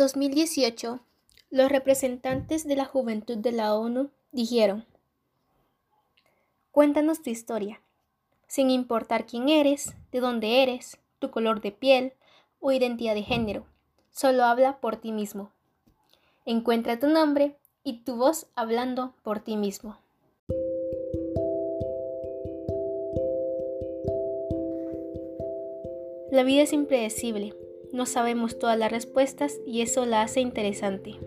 2018, los representantes de la juventud de la ONU dijeron, Cuéntanos tu historia, sin importar quién eres, de dónde eres, tu color de piel o identidad de género, solo habla por ti mismo. Encuentra tu nombre y tu voz hablando por ti mismo. La vida es impredecible, no sabemos todas las respuestas y eso la hace interesante.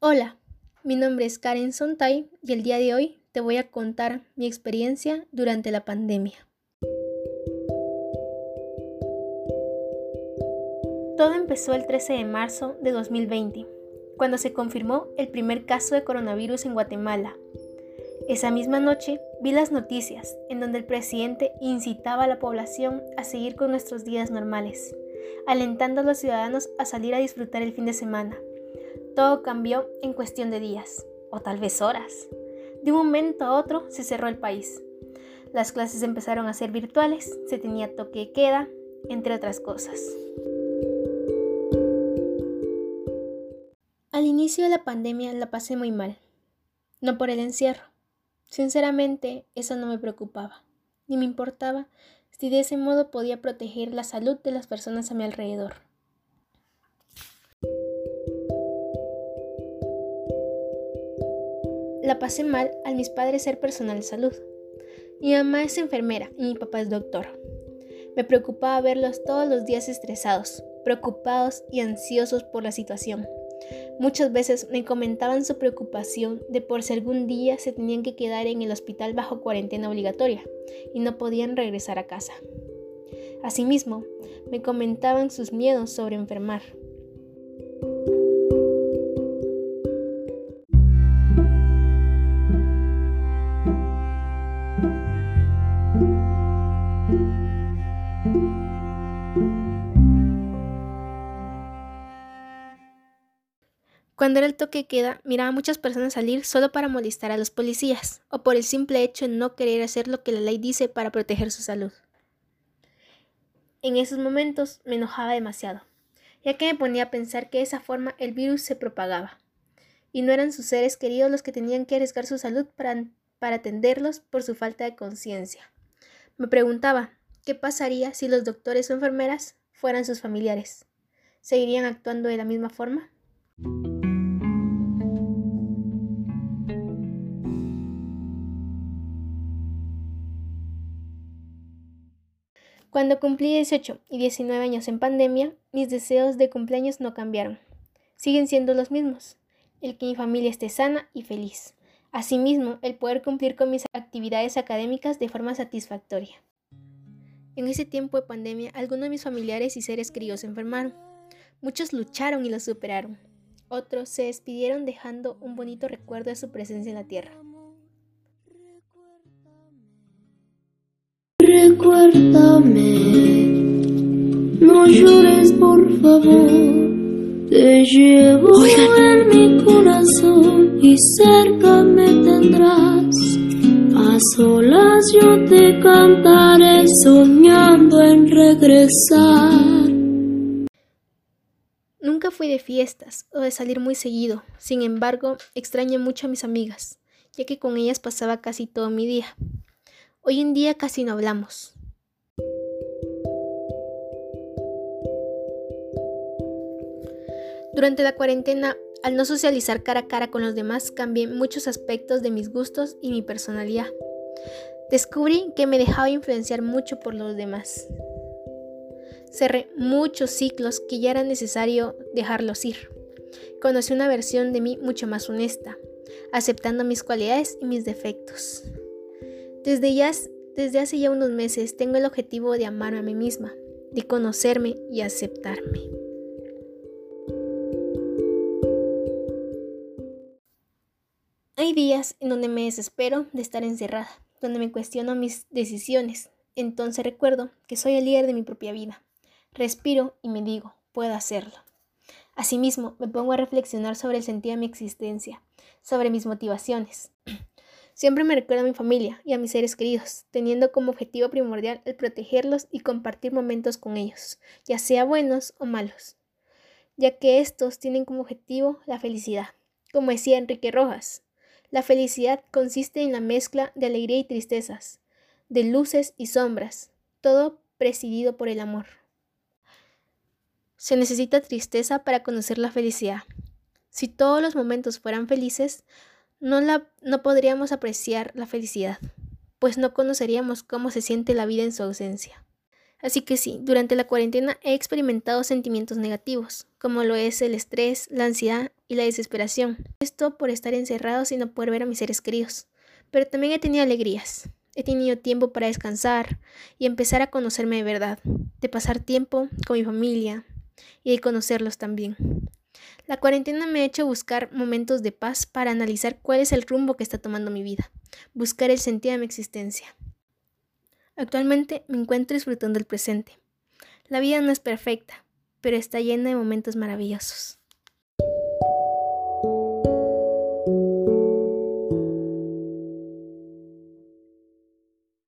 Hola, mi nombre es Karen Sontay y el día de hoy te voy a contar mi experiencia durante la pandemia. Todo empezó el 13 de marzo de 2020, cuando se confirmó el primer caso de coronavirus en Guatemala. Esa misma noche vi las noticias en donde el presidente incitaba a la población a seguir con nuestros días normales, alentando a los ciudadanos a salir a disfrutar el fin de semana todo cambió en cuestión de días, o tal vez horas. De un momento a otro se cerró el país. Las clases empezaron a ser virtuales, se tenía toque de queda, entre otras cosas. Al inicio de la pandemia la pasé muy mal, no por el encierro. Sinceramente, eso no me preocupaba, ni me importaba si de ese modo podía proteger la salud de las personas a mi alrededor. la pasé mal al mis padres ser personal de salud. Mi mamá es enfermera y mi papá es doctor. Me preocupaba verlos todos los días estresados, preocupados y ansiosos por la situación. Muchas veces me comentaban su preocupación de por si algún día se tenían que quedar en el hospital bajo cuarentena obligatoria y no podían regresar a casa. Asimismo, me comentaban sus miedos sobre enfermar, Cuando era el toque queda, miraba a muchas personas salir solo para molestar a los policías, o por el simple hecho de no querer hacer lo que la ley dice para proteger su salud. En esos momentos me enojaba demasiado, ya que me ponía a pensar que de esa forma el virus se propagaba, y no eran sus seres queridos los que tenían que arriesgar su salud para, para atenderlos por su falta de conciencia. Me preguntaba, ¿qué pasaría si los doctores o enfermeras fueran sus familiares? ¿Seguirían actuando de la misma forma? Cuando cumplí 18 y 19 años en pandemia, mis deseos de cumpleaños no cambiaron. Siguen siendo los mismos. El que mi familia esté sana y feliz. Asimismo, el poder cumplir con mis actividades académicas de forma satisfactoria. En ese tiempo de pandemia, algunos de mis familiares y seres queridos se enfermaron. Muchos lucharon y lo superaron. Otros se despidieron dejando un bonito recuerdo de su presencia en la tierra. Recuérdame, no llores por favor. Te llevo en mi corazón y cerca me tendrás. A solas yo te cantaré soñando en regresar. Nunca fui de fiestas o de salir muy seguido, sin embargo, extraño mucho a mis amigas, ya que con ellas pasaba casi todo mi día. Hoy en día casi no hablamos. Durante la cuarentena, al no socializar cara a cara con los demás, cambié muchos aspectos de mis gustos y mi personalidad. Descubrí que me dejaba influenciar mucho por los demás. Cerré muchos ciclos que ya era necesario dejarlos ir. Conocí una versión de mí mucho más honesta, aceptando mis cualidades y mis defectos. Desde, hace ya unos meses tengo el objetivo de amarme a mí misma, de conocerme y aceptarme. Hay días en donde me desespero de estar encerrada, donde me cuestiono mis decisiones. Entonces recuerdo que soy el líder de mi propia vida. Respiro y me digo, puedo hacerlo. Asimismo, me pongo a reflexionar sobre el sentido de mi existencia, sobre mis motivaciones. Siempre me recuerda a mi familia y a mis seres queridos, teniendo como objetivo primordial el protegerlos y compartir momentos con ellos, ya sea buenos o malos, ya que estos tienen como objetivo la felicidad. Como decía Enrique Rojas, la felicidad consiste en la mezcla de alegría y tristezas, de luces y sombras, todo presidido por el amor. Se necesita tristeza para conocer la felicidad. Si todos los momentos fueran felices, no, la, no podríamos apreciar la felicidad, pues no conoceríamos cómo se siente la vida en su ausencia. Así que sí, durante la cuarentena he experimentado sentimientos negativos, como lo es el estrés, la ansiedad y la desesperación. Esto por estar encerrado sin no poder ver a mis seres queridos. Pero también he tenido alegrías. He tenido tiempo para descansar y empezar a conocerme de verdad, de pasar tiempo con mi familia y de conocerlos también. La cuarentena me ha hecho buscar momentos de paz para analizar cuál es el rumbo que está tomando mi vida, buscar el sentido de mi existencia. Actualmente me encuentro disfrutando del presente. La vida no es perfecta, pero está llena de momentos maravillosos.